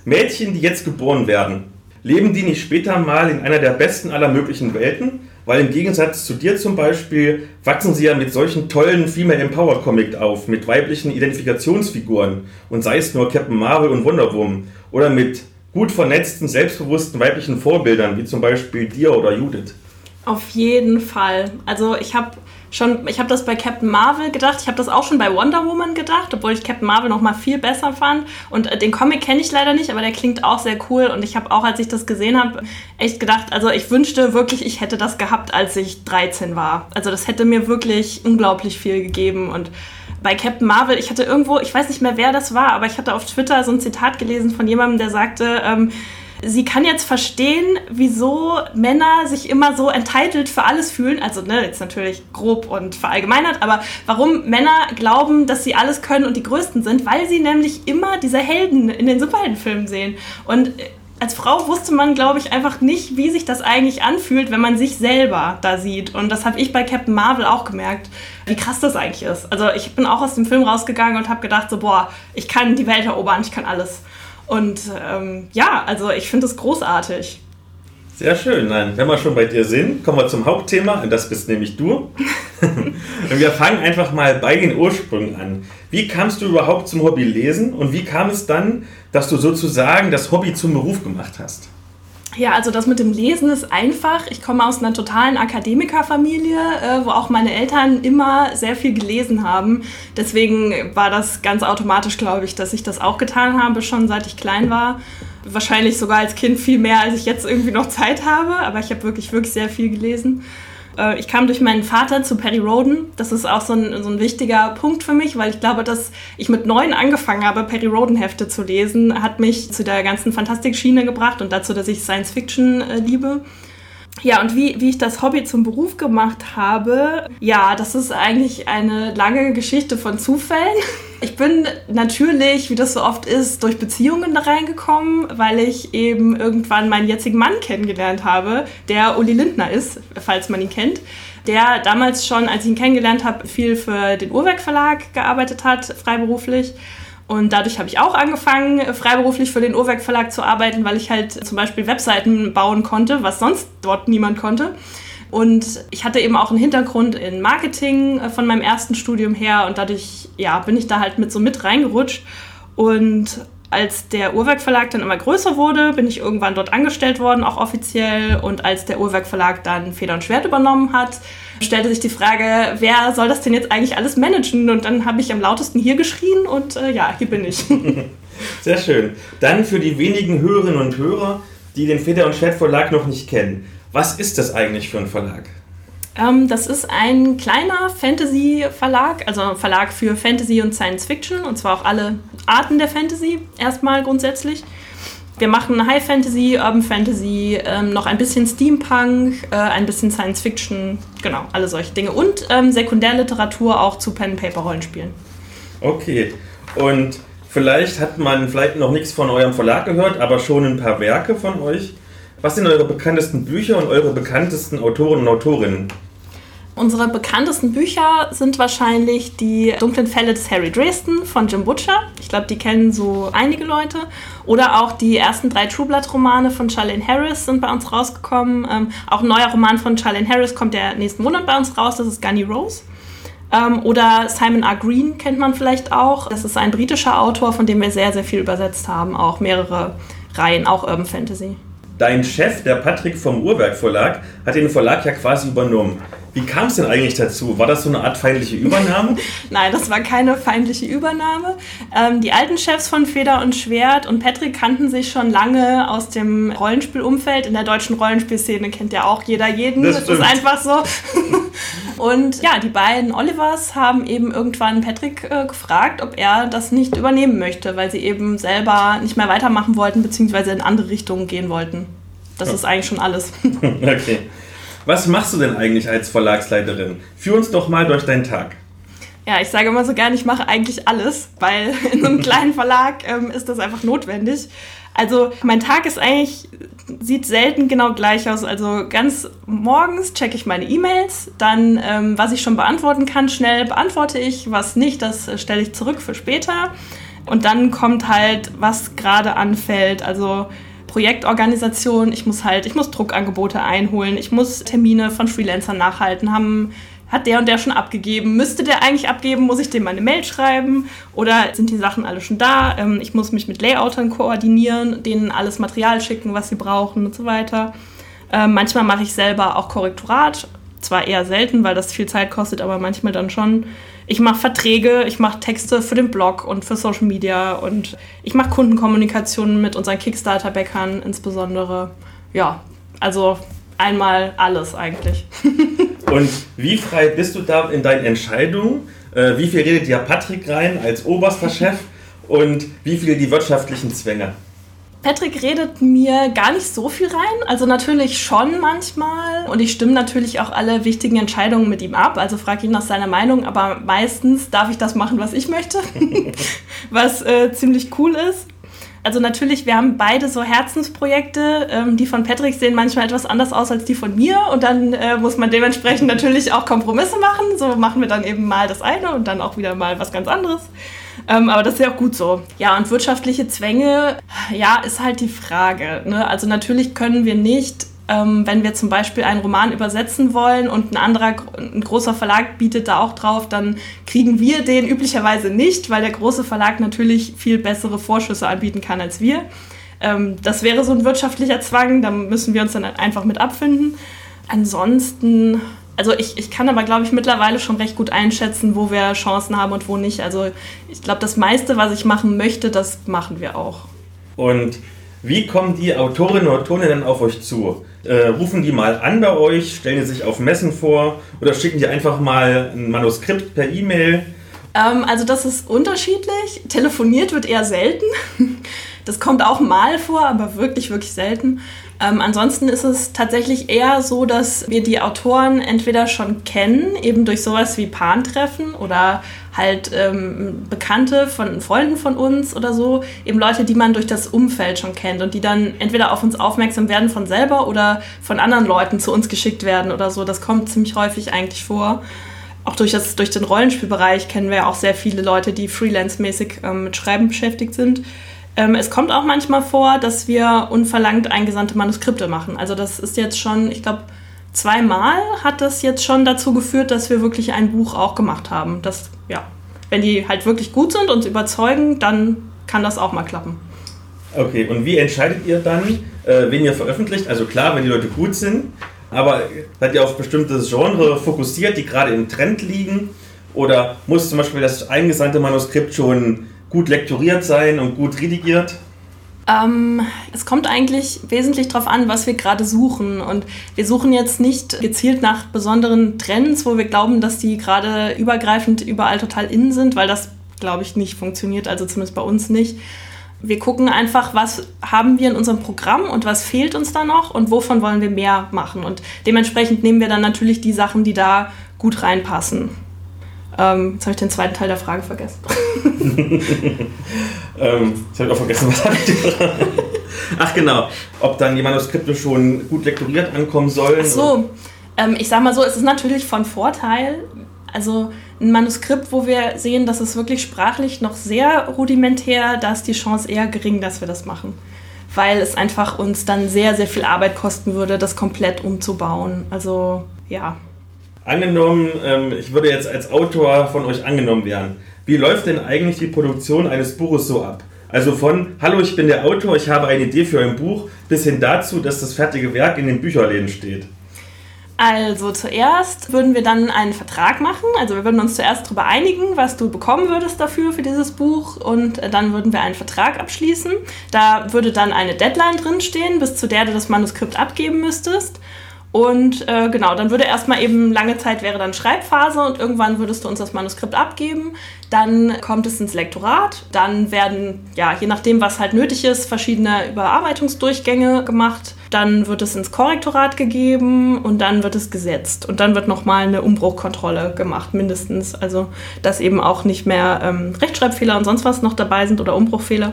Mädchen, die jetzt geboren werden, leben die nicht später mal in einer der besten aller möglichen Welten? Weil im Gegensatz zu dir zum Beispiel wachsen sie ja mit solchen tollen Female Empower Comic auf, mit weiblichen Identifikationsfiguren und sei es nur Captain Marvel und Wonder Woman oder mit gut vernetzten, selbstbewussten weiblichen Vorbildern, wie zum Beispiel dir oder Judith. Auf jeden Fall. Also ich habe schon, ich habe das bei Captain Marvel gedacht, ich habe das auch schon bei Wonder Woman gedacht, obwohl ich Captain Marvel noch mal viel besser fand. Und äh, den Comic kenne ich leider nicht, aber der klingt auch sehr cool. Und ich habe auch, als ich das gesehen habe, echt gedacht, also ich wünschte wirklich, ich hätte das gehabt, als ich 13 war. Also das hätte mir wirklich unglaublich viel gegeben und bei Captain Marvel, ich hatte irgendwo, ich weiß nicht mehr, wer das war, aber ich hatte auf Twitter so ein Zitat gelesen von jemandem, der sagte, ähm, sie kann jetzt verstehen, wieso Männer sich immer so entitled für alles fühlen. Also, ne, jetzt natürlich grob und verallgemeinert, aber warum Männer glauben, dass sie alles können und die Größten sind, weil sie nämlich immer diese Helden in den Superheldenfilmen sehen. Und als Frau wusste man, glaube ich, einfach nicht, wie sich das eigentlich anfühlt, wenn man sich selber da sieht. Und das habe ich bei Captain Marvel auch gemerkt, wie krass das eigentlich ist. Also ich bin auch aus dem Film rausgegangen und habe gedacht, so, boah, ich kann die Welt erobern, ich kann alles. Und ähm, ja, also ich finde es großartig. Sehr schön. Nein, wenn wir schon bei dir sind, kommen wir zum Hauptthema. Und das bist nämlich du. (laughs) und wir fangen einfach mal bei den Ursprüngen an. Wie kamst du überhaupt zum Hobby Lesen und wie kam es dann, dass du sozusagen das Hobby zum Beruf gemacht hast? Ja, also das mit dem Lesen ist einfach. Ich komme aus einer totalen Akademikerfamilie, äh, wo auch meine Eltern immer sehr viel gelesen haben. Deswegen war das ganz automatisch, glaube ich, dass ich das auch getan habe, schon seit ich klein war. Wahrscheinlich sogar als Kind viel mehr, als ich jetzt irgendwie noch Zeit habe. Aber ich habe wirklich, wirklich sehr viel gelesen. Äh, ich kam durch meinen Vater zu Perry Roden. Das ist auch so ein, so ein wichtiger Punkt für mich, weil ich glaube, dass ich mit neun angefangen habe, Perry Roden Hefte zu lesen, hat mich zu der ganzen Fantastikschiene gebracht und dazu, dass ich Science Fiction äh, liebe. Ja, und wie, wie ich das Hobby zum Beruf gemacht habe, ja, das ist eigentlich eine lange Geschichte von Zufällen. Ich bin natürlich, wie das so oft ist, durch Beziehungen da reingekommen, weil ich eben irgendwann meinen jetzigen Mann kennengelernt habe, der Uli Lindner ist, falls man ihn kennt der damals schon, als ich ihn kennengelernt habe, viel für den Uhrwerk Verlag gearbeitet hat, freiberuflich. Und dadurch habe ich auch angefangen, freiberuflich für den Uhrwerk Verlag zu arbeiten, weil ich halt zum Beispiel Webseiten bauen konnte, was sonst dort niemand konnte. Und ich hatte eben auch einen Hintergrund in Marketing äh, von meinem ersten Studium her und dadurch ja, bin ich da halt mit so mit reingerutscht. Und als der Uhrwerk Verlag dann immer größer wurde, bin ich irgendwann dort angestellt worden, auch offiziell. Und als der Uhrwerk Verlag dann Feder und Schwert übernommen hat, stellte sich die Frage, wer soll das denn jetzt eigentlich alles managen? Und dann habe ich am lautesten hier geschrien und äh, ja, hier bin ich. (laughs) Sehr schön. Dann für die wenigen Hörerinnen und Hörer, die den Feder und Schwert Verlag noch nicht kennen. Was ist das eigentlich für ein Verlag? Ähm, das ist ein kleiner Fantasy-Verlag, also ein Verlag für Fantasy und Science Fiction, und zwar auch alle Arten der Fantasy erstmal grundsätzlich. Wir machen High Fantasy, Urban Fantasy, ähm, noch ein bisschen Steampunk, äh, ein bisschen Science Fiction, genau, alle solche Dinge. Und ähm, Sekundärliteratur auch zu Pen-Paper-Rollenspielen. Okay, und vielleicht hat man vielleicht noch nichts von eurem Verlag gehört, aber schon ein paar Werke von euch. Was sind eure bekanntesten Bücher und eure bekanntesten Autoren und Autorinnen? Unsere bekanntesten Bücher sind wahrscheinlich die Dunklen Fälle des Harry Dresden von Jim Butcher. Ich glaube, die kennen so einige Leute. Oder auch die ersten drei True Blood Romane von Charlene Harris sind bei uns rausgekommen. Ähm, auch ein neuer Roman von Charlene Harris kommt der nächsten Monat bei uns raus. Das ist Gunny Rose. Ähm, oder Simon R. Green kennt man vielleicht auch. Das ist ein britischer Autor, von dem wir sehr, sehr viel übersetzt haben. Auch mehrere Reihen, auch Urban Fantasy. Dein Chef, der Patrick vom Uhrwerk Verlag, hat den Verlag ja quasi übernommen. Wie kam es denn eigentlich dazu? War das so eine Art feindliche Übernahme? (laughs) Nein, das war keine feindliche Übernahme. Ähm, die alten Chefs von Feder und Schwert und Patrick kannten sich schon lange aus dem Rollenspielumfeld. In der deutschen Rollenspielszene kennt ja auch jeder jeden. Das, das ist einfach so. (laughs) und ja, die beiden Olivers haben eben irgendwann Patrick äh, gefragt, ob er das nicht übernehmen möchte, weil sie eben selber nicht mehr weitermachen wollten, beziehungsweise in andere Richtungen gehen wollten. Das ja. ist eigentlich schon alles. (laughs) okay. Was machst du denn eigentlich als Verlagsleiterin? Führ uns doch mal durch deinen Tag. Ja, ich sage immer so gern, ich mache eigentlich alles, weil (laughs) in so einem kleinen Verlag ähm, ist das einfach notwendig. Also mein Tag ist eigentlich, sieht selten genau gleich aus. Also ganz morgens checke ich meine E-Mails, dann ähm, was ich schon beantworten kann, schnell beantworte ich, was nicht, das äh, stelle ich zurück für später. Und dann kommt halt, was gerade anfällt. Also Projektorganisation. Ich muss halt, ich muss Druckangebote einholen, ich muss Termine von Freelancern nachhalten, haben hat der und der schon abgegeben? Müsste der eigentlich abgeben? Muss ich dem mal eine Mail schreiben? Oder sind die Sachen alle schon da? Ähm, ich muss mich mit Layoutern koordinieren, denen alles Material schicken, was sie brauchen und so weiter. Ähm, manchmal mache ich selber auch Korrektorat. Zwar eher selten, weil das viel Zeit kostet, aber manchmal dann schon. Ich mache Verträge, ich mache Texte für den Blog und für Social Media und ich mache Kundenkommunikationen mit unseren Kickstarter-Bäckern insbesondere. Ja, also einmal alles eigentlich. (laughs) und wie frei bist du da in deinen Entscheidungen? Äh, wie viel redet dir Patrick rein als oberster Chef und wie viel die wirtschaftlichen Zwänge? Patrick redet mir gar nicht so viel rein. Also natürlich schon manchmal. Und ich stimme natürlich auch alle wichtigen Entscheidungen mit ihm ab. Also frage ihn nach seiner Meinung. Aber meistens darf ich das machen, was ich möchte. (laughs) was äh, ziemlich cool ist. Also natürlich, wir haben beide so Herzensprojekte. Ähm, die von Patrick sehen manchmal etwas anders aus als die von mir. Und dann äh, muss man dementsprechend natürlich auch Kompromisse machen. So machen wir dann eben mal das eine und dann auch wieder mal was ganz anderes. Ähm, aber das ist ja auch gut so. Ja, und wirtschaftliche Zwänge, ja, ist halt die Frage. Ne? Also natürlich können wir nicht ähm, wenn wir zum Beispiel einen Roman übersetzen wollen und ein anderer, ein großer Verlag bietet da auch drauf, dann kriegen wir den üblicherweise nicht, weil der große Verlag natürlich viel bessere Vorschüsse anbieten kann als wir. Ähm, das wäre so ein wirtschaftlicher Zwang, da müssen wir uns dann einfach mit abfinden. Ansonsten also ich, ich kann aber, glaube ich, mittlerweile schon recht gut einschätzen, wo wir Chancen haben und wo nicht. Also ich glaube, das meiste, was ich machen möchte, das machen wir auch. Und wie kommen die Autorinnen und Autoren denn auf euch zu? Äh, rufen die mal an bei euch, stellen die sich auf Messen vor oder schicken die einfach mal ein Manuskript per E-Mail? Ähm, also das ist unterschiedlich. Telefoniert wird eher selten. (laughs) Das kommt auch mal vor, aber wirklich, wirklich selten. Ähm, ansonsten ist es tatsächlich eher so, dass wir die Autoren entweder schon kennen, eben durch sowas wie Pan-Treffen oder halt ähm, Bekannte von Freunden von uns oder so, eben Leute, die man durch das Umfeld schon kennt und die dann entweder auf uns aufmerksam werden von selber oder von anderen Leuten zu uns geschickt werden oder so. Das kommt ziemlich häufig eigentlich vor. Auch durch, das, durch den Rollenspielbereich kennen wir ja auch sehr viele Leute, die freelance-mäßig ähm, mit Schreiben beschäftigt sind. Ähm, es kommt auch manchmal vor, dass wir unverlangt eingesandte Manuskripte machen. Also das ist jetzt schon, ich glaube, zweimal hat das jetzt schon dazu geführt, dass wir wirklich ein Buch auch gemacht haben. Das, ja, wenn die halt wirklich gut sind und überzeugen, dann kann das auch mal klappen. Okay, und wie entscheidet ihr dann, äh, wen ihr veröffentlicht? Also klar, wenn die Leute gut sind, aber seid ihr auf bestimmtes Genre fokussiert, die gerade im Trend liegen? Oder muss zum Beispiel das eingesandte Manuskript schon gut lektoriert sein und gut redigiert? Ähm, es kommt eigentlich wesentlich darauf an, was wir gerade suchen. Und wir suchen jetzt nicht gezielt nach besonderen Trends, wo wir glauben, dass die gerade übergreifend überall total in sind, weil das, glaube ich, nicht funktioniert, also zumindest bei uns nicht. Wir gucken einfach, was haben wir in unserem Programm und was fehlt uns da noch und wovon wollen wir mehr machen. Und dementsprechend nehmen wir dann natürlich die Sachen, die da gut reinpassen. Ähm, jetzt habe ich den zweiten Teil der Frage vergessen. (laughs) ähm, ich habe auch vergessen, was hatte ich Ach genau, ob dann die Manuskripte schon gut lektoriert ankommen sollen. Ach so, ähm, ich sag mal so, es ist natürlich von Vorteil. Also ein Manuskript, wo wir sehen, dass es wirklich sprachlich noch sehr rudimentär, da ist die Chance eher gering, dass wir das machen. Weil es einfach uns dann sehr, sehr viel Arbeit kosten würde, das komplett umzubauen. Also ja. Angenommen, ähm, ich würde jetzt als Autor von euch angenommen werden. Wie läuft denn eigentlich die Produktion eines Buches so ab? Also von, hallo, ich bin der Autor, ich habe eine Idee für ein Buch, bis hin dazu, dass das fertige Werk in den Bücherläden steht. Also zuerst würden wir dann einen Vertrag machen. Also wir würden uns zuerst darüber einigen, was du bekommen würdest dafür für dieses Buch und dann würden wir einen Vertrag abschließen. Da würde dann eine Deadline drinstehen, bis zu der du das Manuskript abgeben müsstest. Und äh, genau, dann würde erstmal eben lange Zeit wäre dann Schreibphase und irgendwann würdest du uns das Manuskript abgeben. Dann kommt es ins Lektorat. Dann werden, ja, je nachdem, was halt nötig ist, verschiedene Überarbeitungsdurchgänge gemacht. Dann wird es ins Korrektorat gegeben und dann wird es gesetzt. Und dann wird nochmal eine Umbruchkontrolle gemacht, mindestens. Also, dass eben auch nicht mehr ähm, Rechtschreibfehler und sonst was noch dabei sind oder Umbruchfehler.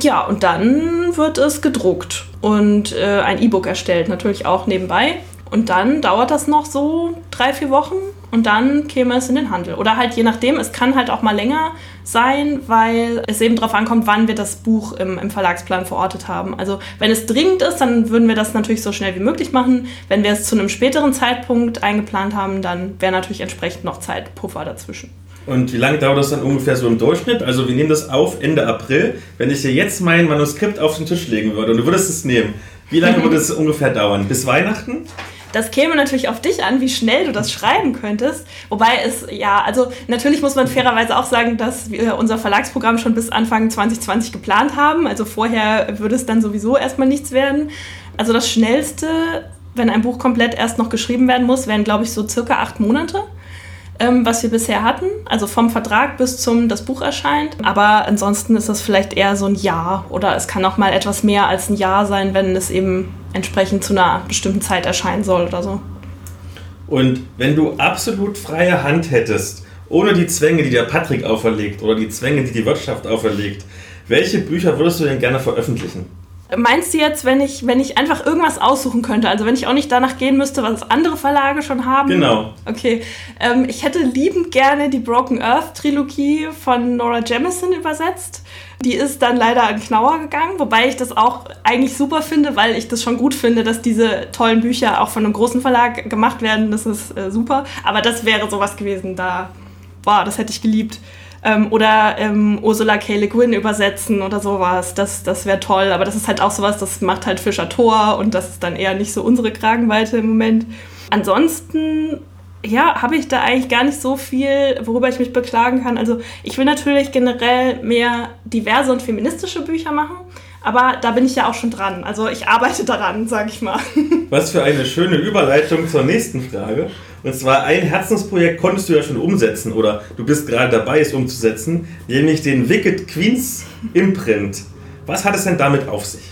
Ja, und dann wird es gedruckt und äh, ein E-Book erstellt, natürlich auch nebenbei. Und dann dauert das noch so drei, vier Wochen und dann käme es in den Handel. Oder halt je nachdem, es kann halt auch mal länger sein, weil es eben darauf ankommt, wann wir das Buch im, im Verlagsplan verortet haben. Also wenn es dringend ist, dann würden wir das natürlich so schnell wie möglich machen. Wenn wir es zu einem späteren Zeitpunkt eingeplant haben, dann wäre natürlich entsprechend noch Zeitpuffer dazwischen. Und wie lange dauert das dann ungefähr so im Durchschnitt? Also wir nehmen das auf Ende April. Wenn ich dir jetzt mein Manuskript auf den Tisch legen würde und du würdest es nehmen, wie lange (laughs) würde es ungefähr dauern? Bis Weihnachten? Das käme natürlich auf dich an, wie schnell du das schreiben könntest. Wobei es, ja, also natürlich muss man fairerweise auch sagen, dass wir unser Verlagsprogramm schon bis Anfang 2020 geplant haben. Also vorher würde es dann sowieso erstmal nichts werden. Also das Schnellste, wenn ein Buch komplett erst noch geschrieben werden muss, wären, glaube ich, so circa acht Monate ähm, was wir bisher hatten. Also vom Vertrag bis zum das Buch erscheint. Aber ansonsten ist das vielleicht eher so ein Jahr oder es kann auch mal etwas mehr als ein Jahr sein, wenn es eben entsprechend zu einer bestimmten Zeit erscheinen soll oder so. Und wenn du absolut freie Hand hättest, ohne die Zwänge, die der Patrick auferlegt oder die Zwänge, die die Wirtschaft auferlegt, welche Bücher würdest du denn gerne veröffentlichen? Meinst du jetzt, wenn ich, wenn ich einfach irgendwas aussuchen könnte, also wenn ich auch nicht danach gehen müsste, was andere Verlage schon haben? Genau. Okay. Ähm, ich hätte liebend gerne die Broken Earth Trilogie von Nora Jemison übersetzt. Die ist dann leider an Knauer gegangen, wobei ich das auch eigentlich super finde, weil ich das schon gut finde, dass diese tollen Bücher auch von einem großen Verlag gemacht werden. Das ist äh, super. Aber das wäre sowas gewesen, da, boah, das hätte ich geliebt. Ähm, oder ähm, Ursula K. Le Guin übersetzen oder sowas. Das, das wäre toll. Aber das ist halt auch sowas, das macht halt Fischer Tor und das ist dann eher nicht so unsere Kragenweite im Moment. Ansonsten ja, habe ich da eigentlich gar nicht so viel, worüber ich mich beklagen kann. Also ich will natürlich generell mehr diverse und feministische Bücher machen, aber da bin ich ja auch schon dran. Also ich arbeite daran, sage ich mal. Was für eine schöne Überleitung zur nächsten Frage. Und zwar ein Herzensprojekt konntest du ja schon umsetzen oder du bist gerade dabei, es umzusetzen, nämlich den Wicked Queens Imprint. Was hat es denn damit auf sich?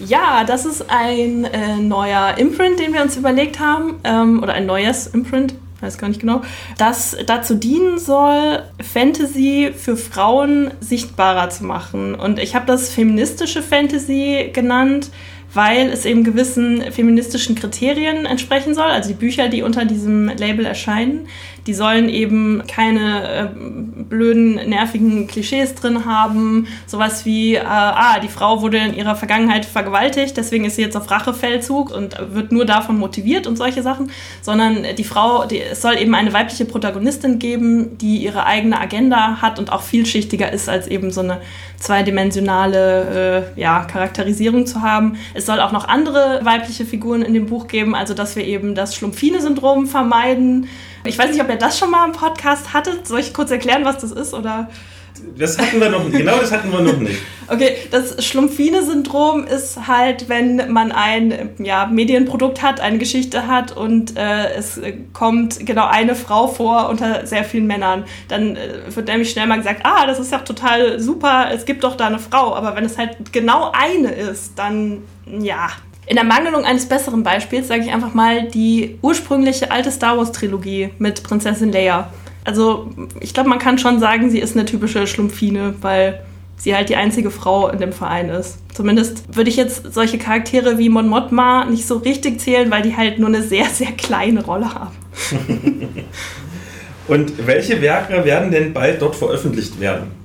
Ja, das ist ein äh, neuer Imprint, den wir uns überlegt haben, ähm, oder ein neues Imprint, weiß gar nicht genau, das dazu dienen soll, Fantasy für Frauen sichtbarer zu machen. Und ich habe das feministische Fantasy genannt, weil es eben gewissen feministischen Kriterien entsprechen soll. Also die Bücher, die unter diesem Label erscheinen, die sollen eben keine äh, blöden, nervigen Klischees drin haben. Sowas wie, äh, ah, die Frau wurde in ihrer Vergangenheit vergewaltigt, deswegen ist sie jetzt auf Rachefeldzug und wird nur davon motiviert und solche Sachen. Sondern die Frau, die, es soll eben eine weibliche Protagonistin geben, die ihre eigene Agenda hat und auch vielschichtiger ist, als eben so eine zweidimensionale äh, ja, Charakterisierung zu haben. Es soll auch noch andere weibliche Figuren in dem Buch geben, also dass wir eben das Schlumpfine-Syndrom vermeiden ich weiß nicht, ob ihr das schon mal im Podcast hattet. Soll ich kurz erklären, was das ist? Oder Das hatten wir noch nicht. Genau das hatten wir noch nicht. Okay, das Schlumpfine-Syndrom ist halt, wenn man ein ja, Medienprodukt hat, eine Geschichte hat und äh, es kommt genau eine Frau vor unter sehr vielen Männern. Dann äh, wird nämlich schnell mal gesagt, ah, das ist ja total super, es gibt doch da eine Frau. Aber wenn es halt genau eine ist, dann ja. In der Mangelung eines besseren Beispiels sage ich einfach mal die ursprüngliche alte Star Wars-Trilogie mit Prinzessin Leia. Also ich glaube, man kann schon sagen, sie ist eine typische Schlumpfine, weil sie halt die einzige Frau in dem Verein ist. Zumindest würde ich jetzt solche Charaktere wie Mon Mothma nicht so richtig zählen, weil die halt nur eine sehr, sehr kleine Rolle haben. (laughs) Und welche Werke werden denn bald dort veröffentlicht werden?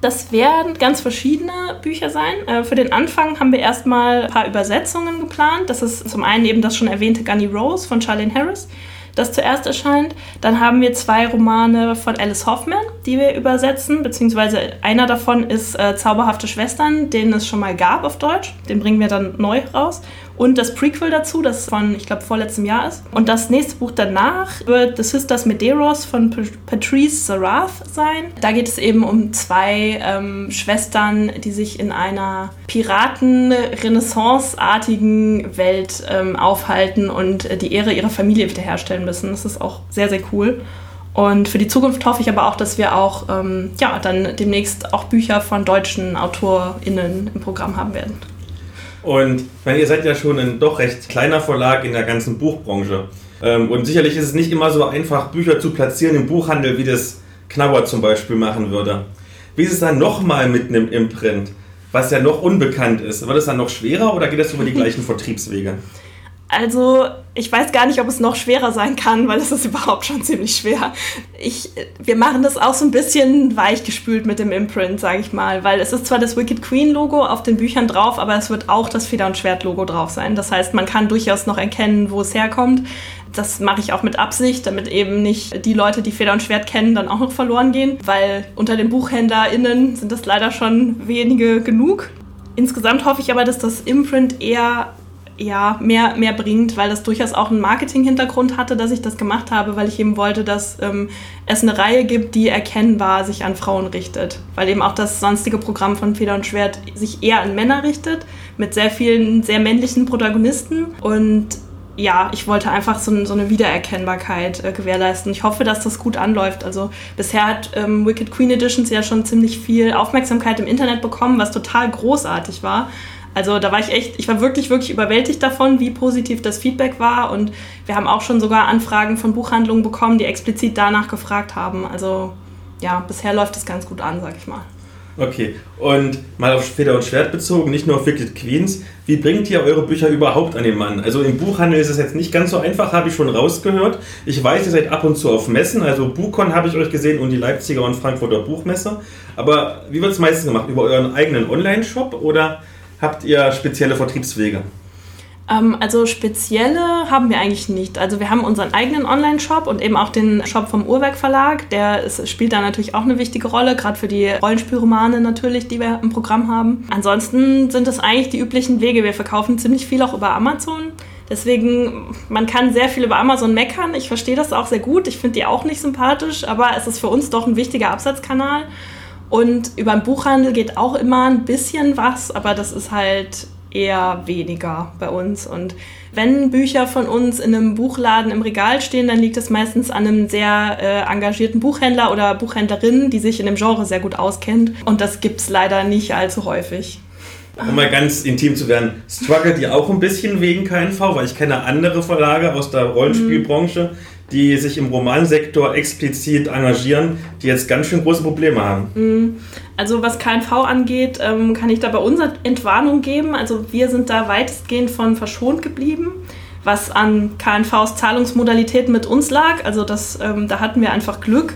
Das werden ganz verschiedene Bücher sein. Äh, für den Anfang haben wir erstmal ein paar Übersetzungen geplant. Das ist zum einen eben das schon erwähnte Gunny Rose von Charlene Harris das zuerst erscheint. Dann haben wir zwei Romane von Alice Hoffman, die wir übersetzen, beziehungsweise einer davon ist äh, Zauberhafte Schwestern, den es schon mal gab auf Deutsch. Den bringen wir dann neu raus und das Prequel dazu, das von, ich glaube, vorletztem Jahr ist. Und das nächste Buch danach wird The Sisters Medeiros von Patrice Sarath sein. Da geht es eben um zwei ähm, Schwestern, die sich in einer Piraten-Renaissance-artigen Welt ähm, aufhalten und die Ehre ihrer Familie wiederherstellen müssen. Das ist auch sehr, sehr cool. Und für die Zukunft hoffe ich aber auch, dass wir auch ähm, ja, dann demnächst auch Bücher von deutschen AutorInnen im Programm haben werden. Und ich meine, ihr seid ja schon ein doch recht kleiner Verlag in der ganzen Buchbranche. Ähm, und sicherlich ist es nicht immer so einfach, Bücher zu platzieren im Buchhandel, wie das Knauer zum Beispiel machen würde. Wie ist es dann nochmal mit einem Imprint, was ja noch unbekannt ist? Wird es dann noch schwerer oder geht das über die gleichen (laughs) Vertriebswege? Also, ich weiß gar nicht, ob es noch schwerer sein kann, weil es ist überhaupt schon ziemlich schwer. Ich, wir machen das auch so ein bisschen weichgespült mit dem Imprint, sage ich mal, weil es ist zwar das Wicked Queen Logo auf den Büchern drauf, aber es wird auch das Feder- und Schwert-Logo drauf sein. Das heißt, man kann durchaus noch erkennen, wo es herkommt. Das mache ich auch mit Absicht, damit eben nicht die Leute, die Feder und Schwert kennen, dann auch noch verloren gehen, weil unter den BuchhändlerInnen sind das leider schon wenige genug. Insgesamt hoffe ich aber, dass das Imprint eher ja, mehr, mehr bringt, weil das durchaus auch einen Marketing-Hintergrund hatte, dass ich das gemacht habe, weil ich eben wollte, dass ähm, es eine Reihe gibt, die erkennbar sich an Frauen richtet. Weil eben auch das sonstige Programm von Feder und Schwert sich eher an Männer richtet, mit sehr vielen sehr männlichen Protagonisten. Und ja, ich wollte einfach so, so eine Wiedererkennbarkeit äh, gewährleisten. Ich hoffe, dass das gut anläuft. Also bisher hat ähm, Wicked Queen Editions ja schon ziemlich viel Aufmerksamkeit im Internet bekommen, was total großartig war. Also da war ich echt, ich war wirklich, wirklich überwältigt davon, wie positiv das Feedback war. Und wir haben auch schon sogar Anfragen von Buchhandlungen bekommen, die explizit danach gefragt haben. Also ja, bisher läuft es ganz gut an, sag ich mal. Okay, und mal auf Feder und Schwert bezogen, nicht nur auf Wicked Queens, wie bringt ihr eure Bücher überhaupt an den Mann? Also im Buchhandel ist es jetzt nicht ganz so einfach, habe ich schon rausgehört. Ich weiß, ihr seid ab und zu auf Messen, also Buchcon habe ich euch gesehen und die Leipziger und Frankfurter Buchmesse. Aber wie wird es meistens gemacht? Über euren eigenen Online-Shop oder habt ihr spezielle Vertriebswege? Ähm, also spezielle haben wir eigentlich nicht. Also wir haben unseren eigenen Online-Shop und eben auch den Shop vom Uhrwerk Verlag. Der spielt da natürlich auch eine wichtige Rolle, gerade für die Rollenspielromane natürlich, die wir im Programm haben. Ansonsten sind es eigentlich die üblichen Wege. Wir verkaufen ziemlich viel auch über Amazon. Deswegen, man kann sehr viel über Amazon meckern. Ich verstehe das auch sehr gut. Ich finde die auch nicht sympathisch, aber es ist für uns doch ein wichtiger Absatzkanal. Und über den Buchhandel geht auch immer ein bisschen was, aber das ist halt eher weniger bei uns. Und wenn Bücher von uns in einem Buchladen im Regal stehen, dann liegt es meistens an einem sehr äh, engagierten Buchhändler oder Buchhändlerin, die sich in dem Genre sehr gut auskennt. Und das gibt es leider nicht allzu häufig. Um mal ganz intim zu werden, struggelt ihr auch ein bisschen wegen KNV, weil ich kenne andere Verlage aus der Rollenspielbranche, die sich im Romansektor explizit engagieren, die jetzt ganz schön große Probleme haben. Mhm. Also was KNV angeht, ähm, kann ich da bei uns Entwarnung geben. Also wir sind da weitestgehend von verschont geblieben, was an KNVs Zahlungsmodalitäten mit uns lag. Also das, ähm, da hatten wir einfach Glück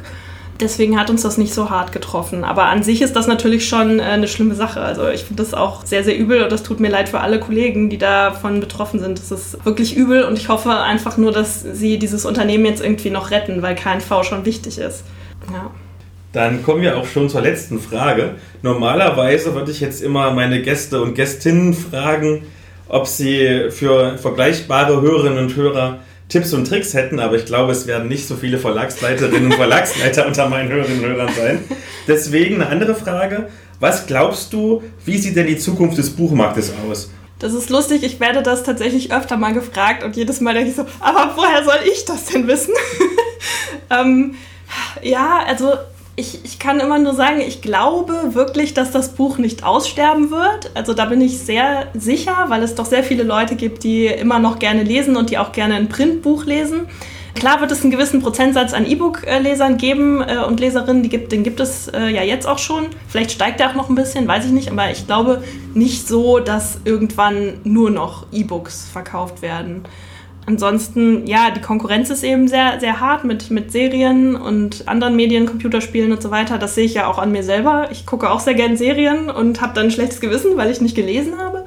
deswegen hat uns das nicht so hart getroffen. Aber an sich ist das natürlich schon äh, eine schlimme Sache. Also ich finde das auch sehr, sehr übel und das tut mir leid für alle Kollegen, die davon betroffen sind. Das ist wirklich übel und ich hoffe einfach nur, dass sie dieses Unternehmen jetzt irgendwie noch retten, weil KNV schon wichtig ist. Ja. Dann kommen wir auch schon zur letzten Frage. Normalerweise würde ich jetzt immer meine Gäste und Gästinnen fragen, ob sie für vergleichbare Hörerinnen und Hörer Tipps und Tricks hätten, aber ich glaube, es werden nicht so viele Verlagsleiterinnen und Verlagsleiter (laughs) unter meinen Hörerinnen und Hörern sein. Deswegen eine andere Frage. Was glaubst du, wie sieht denn die Zukunft des Buchmarktes aus? Das ist lustig, ich werde das tatsächlich öfter mal gefragt und jedes Mal denke ich so, aber woher soll ich das denn wissen? (laughs) ähm, ja, also ich, ich kann immer nur sagen, ich glaube wirklich, dass das Buch nicht aussterben wird. Also da bin ich sehr sicher, weil es doch sehr viele Leute gibt, die immer noch gerne lesen und die auch gerne ein Printbuch lesen. Klar wird es einen gewissen Prozentsatz an E-Book-Lesern geben äh, und Leserinnen, die gibt, den gibt es äh, ja jetzt auch schon. Vielleicht steigt der auch noch ein bisschen, weiß ich nicht, aber ich glaube nicht so, dass irgendwann nur noch E-Books verkauft werden. Ansonsten, ja, die Konkurrenz ist eben sehr, sehr hart mit, mit Serien und anderen Medien, Computerspielen und so weiter. Das sehe ich ja auch an mir selber. Ich gucke auch sehr gern Serien und habe dann ein schlechtes Gewissen, weil ich nicht gelesen habe.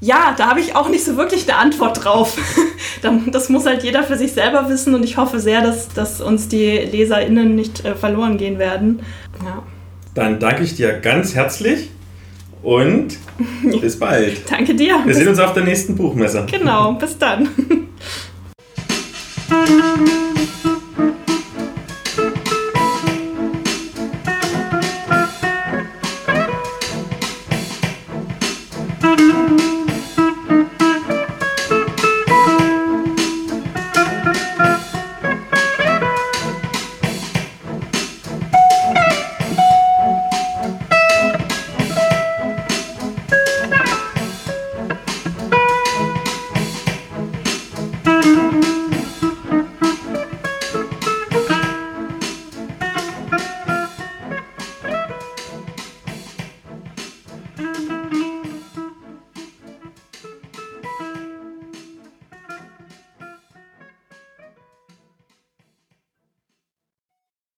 Ja, da habe ich auch nicht so wirklich eine Antwort drauf. (laughs) das muss halt jeder für sich selber wissen und ich hoffe sehr, dass, dass uns die LeserInnen nicht äh, verloren gehen werden. Ja. Dann danke ich dir ganz herzlich und (laughs) bis bald. Danke dir. Wir sehen uns auf der nächsten Buchmesse. Genau, bis dann. (laughs)